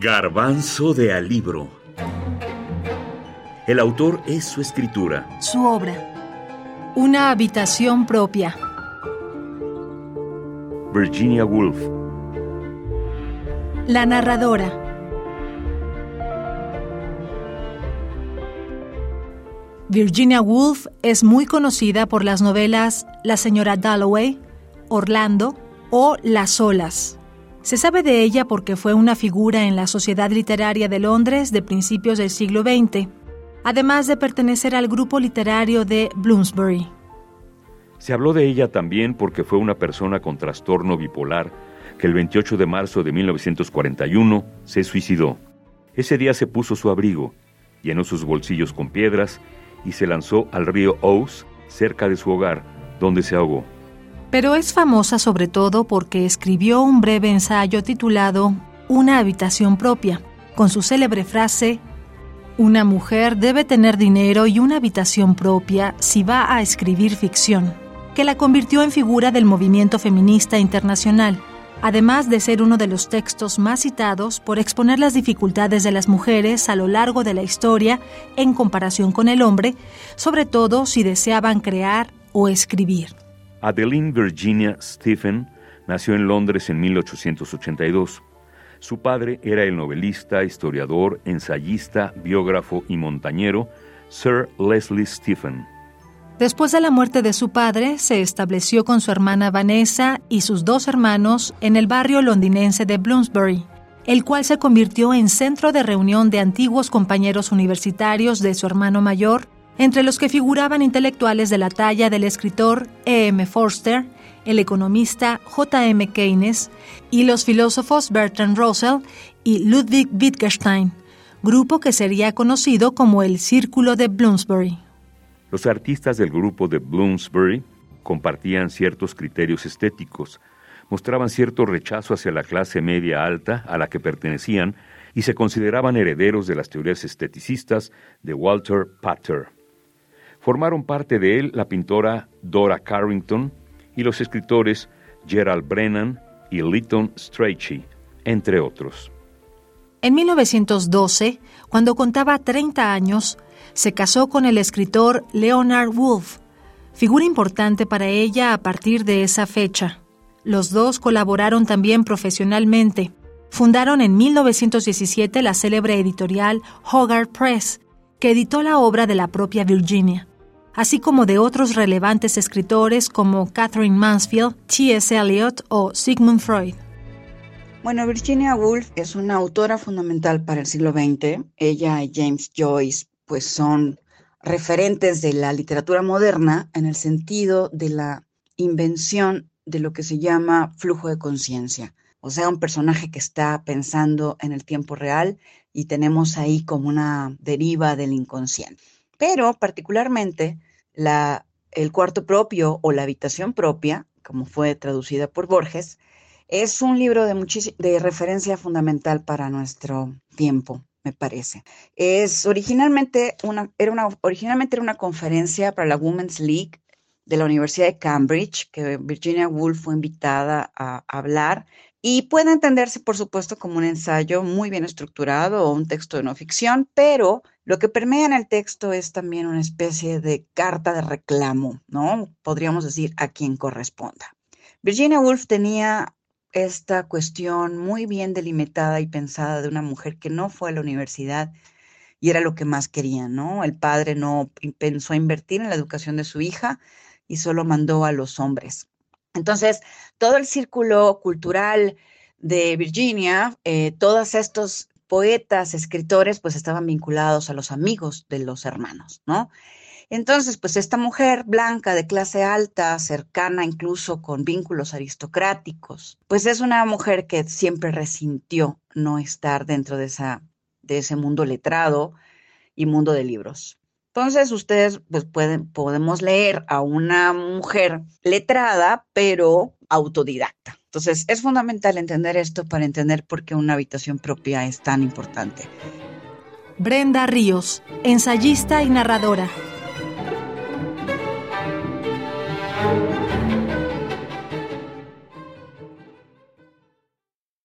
Garbanzo de Alibro. El autor es su escritura. Su obra. Una habitación propia. Virginia Woolf. La narradora. Virginia Woolf es muy conocida por las novelas La señora Dalloway, Orlando o Las olas. Se sabe de ella porque fue una figura en la sociedad literaria de Londres de principios del siglo XX además de pertenecer al grupo literario de Bloomsbury. Se habló de ella también porque fue una persona con trastorno bipolar que el 28 de marzo de 1941 se suicidó. Ese día se puso su abrigo, llenó sus bolsillos con piedras y se lanzó al río Ouse, cerca de su hogar, donde se ahogó. Pero es famosa sobre todo porque escribió un breve ensayo titulado Una habitación propia, con su célebre frase una mujer debe tener dinero y una habitación propia si va a escribir ficción, que la convirtió en figura del movimiento feminista internacional, además de ser uno de los textos más citados por exponer las dificultades de las mujeres a lo largo de la historia en comparación con el hombre, sobre todo si deseaban crear o escribir. Adeline Virginia Stephen nació en Londres en 1882. Su padre era el novelista, historiador, ensayista, biógrafo y montañero Sir Leslie Stephen. Después de la muerte de su padre, se estableció con su hermana Vanessa y sus dos hermanos en el barrio londinense de Bloomsbury, el cual se convirtió en centro de reunión de antiguos compañeros universitarios de su hermano mayor, entre los que figuraban intelectuales de la talla del escritor E. M. Forster, el economista J.M. Keynes y los filósofos Bertrand Russell y Ludwig Wittgenstein, grupo que sería conocido como el Círculo de Bloomsbury. Los artistas del grupo de Bloomsbury compartían ciertos criterios estéticos, mostraban cierto rechazo hacia la clase media alta a la que pertenecían y se consideraban herederos de las teorías esteticistas de Walter Pater. Formaron parte de él la pintora Dora Carrington, y los escritores Gerald Brennan y Lytton Strachey, entre otros. En 1912, cuando contaba 30 años, se casó con el escritor Leonard Woolf, figura importante para ella a partir de esa fecha. Los dos colaboraron también profesionalmente. Fundaron en 1917 la célebre editorial Hogarth Press, que editó la obra de la propia Virginia así como de otros relevantes escritores como Catherine Mansfield, T.S. Eliot o Sigmund Freud. Bueno, Virginia Woolf es una autora fundamental para el siglo XX. Ella y James Joyce pues son referentes de la literatura moderna en el sentido de la invención de lo que se llama flujo de conciencia, o sea, un personaje que está pensando en el tiempo real y tenemos ahí como una deriva del inconsciente. Pero particularmente la, el cuarto propio o la habitación propia, como fue traducida por Borges, es un libro de, de referencia fundamental para nuestro tiempo, me parece. Es originalmente una, era una, originalmente era una conferencia para la Women's League de la Universidad de Cambridge, que Virginia Woolf fue invitada a hablar y puede entenderse, por supuesto, como un ensayo muy bien estructurado o un texto de no ficción, pero lo que permea en el texto es también una especie de carta de reclamo, ¿no? Podríamos decir a quien corresponda. Virginia Woolf tenía esta cuestión muy bien delimitada y pensada de una mujer que no fue a la universidad y era lo que más quería, ¿no? El padre no pensó invertir en la educación de su hija y solo mandó a los hombres. Entonces, todo el círculo cultural de Virginia, eh, todos estos poetas, escritores, pues estaban vinculados a los amigos de los hermanos, ¿no? Entonces, pues esta mujer blanca de clase alta, cercana incluso con vínculos aristocráticos, pues es una mujer que siempre resintió no estar dentro de, esa, de ese mundo letrado y mundo de libros. Entonces, ustedes pues pueden, podemos leer a una mujer letrada, pero autodidacta. Entonces, es fundamental entender esto para entender por qué una habitación propia es tan importante. Brenda Ríos, ensayista y narradora.